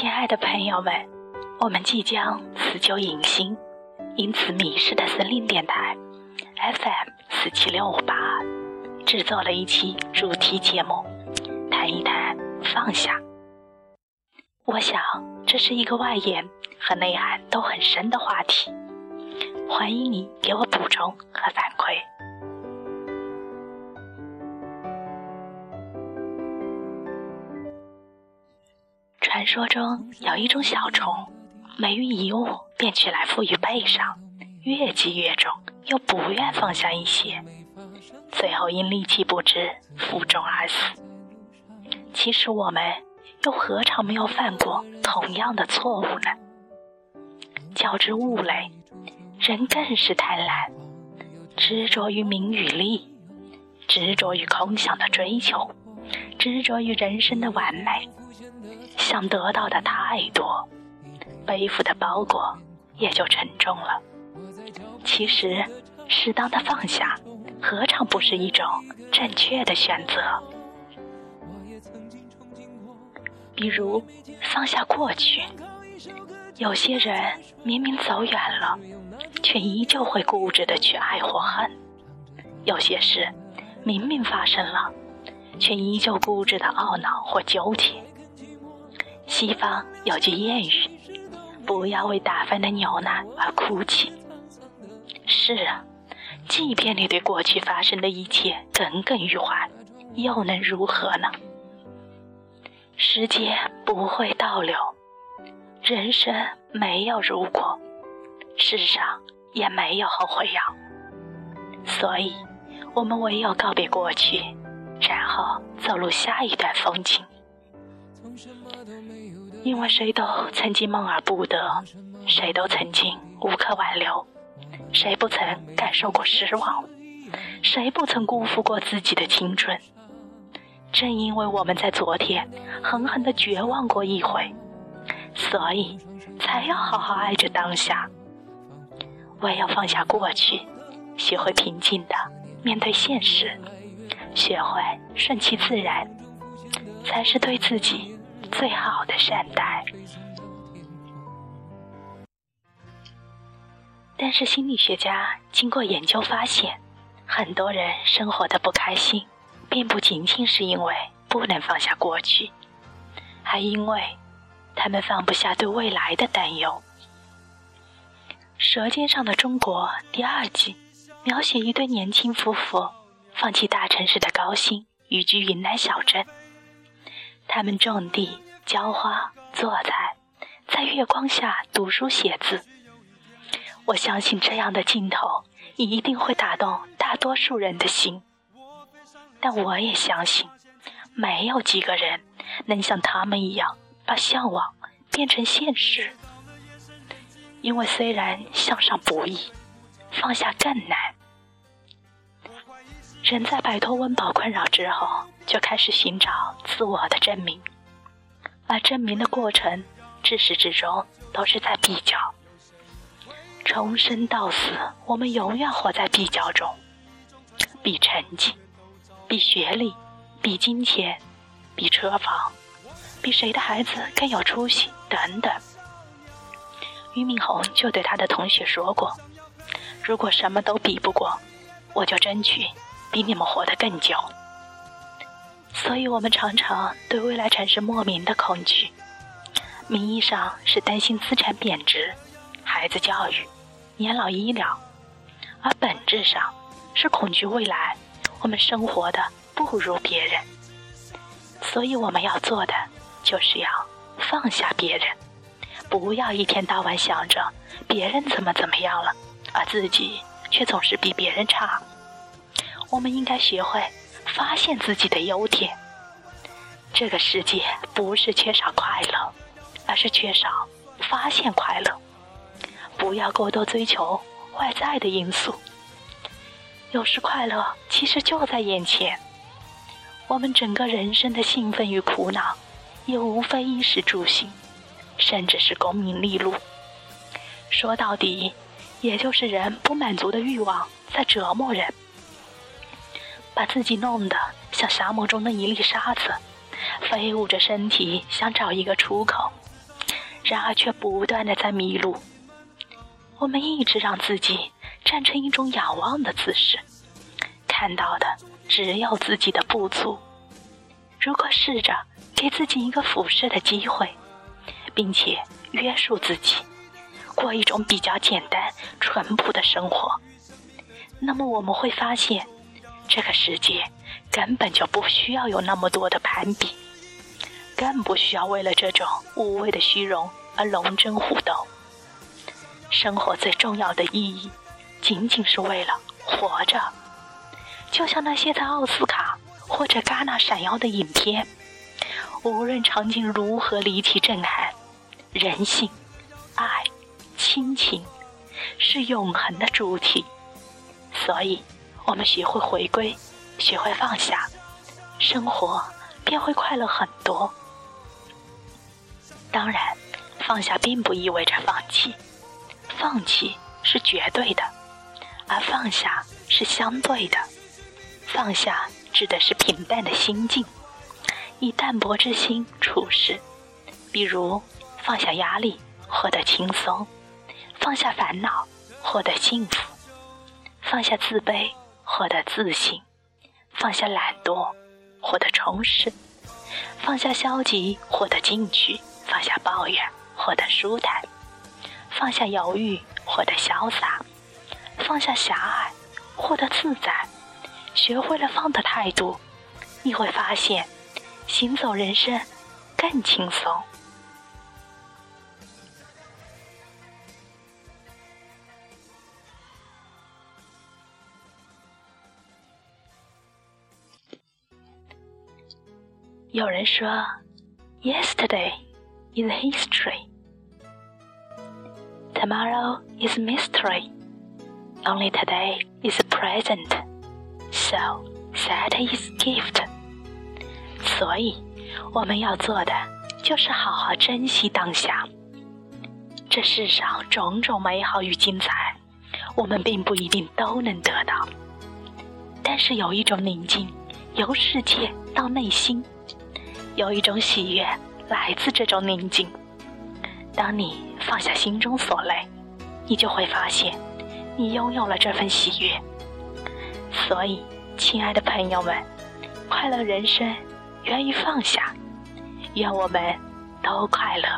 亲爱的朋友们，我们即将辞旧迎新，因此迷失的森林电台 FM 四七六五八制作了一期主题节目，谈一谈放下。我想这是一个外延和内涵都很深的话题，欢迎你给我补充和反馈。说中有一种小虫，每遇一物便取来附于背上，越积越重，又不愿放下一些，最后因力气不支负重而死。其实我们。又何尝没有犯过同样的错误呢？较之物类，人更是贪婪，执着于名与利，执着于空想的追求，执着于人生的完美，想得到的太多，背负的包裹也就沉重了。其实，适当的放下，何尝不是一种正确的选择？比如放下过去，有些人明明走远了，却依旧会固执的去爱或恨；有些事明明发生了，却依旧固执的懊恼或纠结。西方有句谚语：“不要为打翻的牛奶而哭泣。”是啊，即便你对过去发生的一切耿耿于怀，又能如何呢？时间不会倒流，人生没有如果，世上也没有后悔药，所以，我们唯有告别过去，然后走入下一段风景。因为谁都曾经梦而不得，谁都曾经无可挽留，谁不曾感受过失望，谁不曾辜负过自己的青春。正因为我们在昨天狠狠的绝望过一回，所以才要好好爱着当下。唯有放下过去，学会平静的面对现实，学会顺其自然，才是对自己最好的善待。但是心理学家经过研究发现，很多人生活的不开心。并不仅仅是因为不能放下过去，还因为他们放不下对未来的担忧。《舌尖上的中国》第二季描写一对年轻夫妇放弃大城市的高薪，移居云南小镇。他们种地、浇花、做菜，在月光下读书写字。我相信这样的镜头一定会打动大多数人的心。但我也相信，没有几个人能像他们一样把向往变成现实。因为虽然向上不易，放下更难。人在摆脱温饱困扰之后，就开始寻找自我的证明，而证明的过程，至始至终都是在比较。从生到死，我们永远活在比较中，比成绩。比学历，比金钱，比车房，比谁的孩子更有出息等等。俞敏洪就对他的同学说过：“如果什么都比不过，我就争取比你们活得更久。”所以，我们常常对未来产生莫名的恐惧。名义上是担心资产贬值、孩子教育、年老医疗，而本质上是恐惧未来。我们生活的不如别人，所以我们要做的就是要放下别人，不要一天到晚想着别人怎么怎么样了，而自己却总是比别人差。我们应该学会发现自己的优点。这个世界不是缺少快乐，而是缺少发现快乐。不要过多追求外在的因素。有时快乐其实就在眼前，我们整个人生的兴奋与苦恼，也无非衣食住行，甚至是功名利禄。说到底，也就是人不满足的欲望在折磨人，把自己弄得像沙漠中的一粒沙子，飞舞着身体想找一个出口，然而却不断的在迷路。我们一直让自己站成一种仰望的姿势，看到的只有自己的不足。如果试着给自己一个俯视的机会，并且约束自己，过一种比较简单、淳朴的生活，那么我们会发现，这个世界根本就不需要有那么多的攀比，更不需要为了这种无谓的虚荣而龙争虎斗。生活最重要的意义，仅仅是为了活着。就像那些在奥斯卡或者戛纳闪耀的影片，无论场景如何离奇震撼，人性、爱、亲情是永恒的主题。所以，我们学会回归，学会放下，生活便会快乐很多。当然，放下并不意味着放弃。放弃是绝对的，而放下是相对的。放下指的是平淡的心境，以淡泊之心处事。比如放下压力，获得轻松；放下烦恼，获得幸福；放下自卑，获得自信；放下懒惰，获得充实；放下消极，获得进取；放下抱怨，获得舒坦。放下犹豫，获得潇洒；放下狭隘，获得自在。学会了放的态度，你会发现，行走人生更轻松。有人说，Yesterday is history。Tomorrow is mystery. Only today is present. So that is gift. 所以，我们要做的就是好好珍惜当下。这世上种种美好与精彩，我们并不一定都能得到。但是有一种宁静，由世界到内心，有一种喜悦来自这种宁静。当你放下心中所累，你就会发现，你拥有了这份喜悦。所以，亲爱的朋友们，快乐人生源于放下，愿我们都快乐。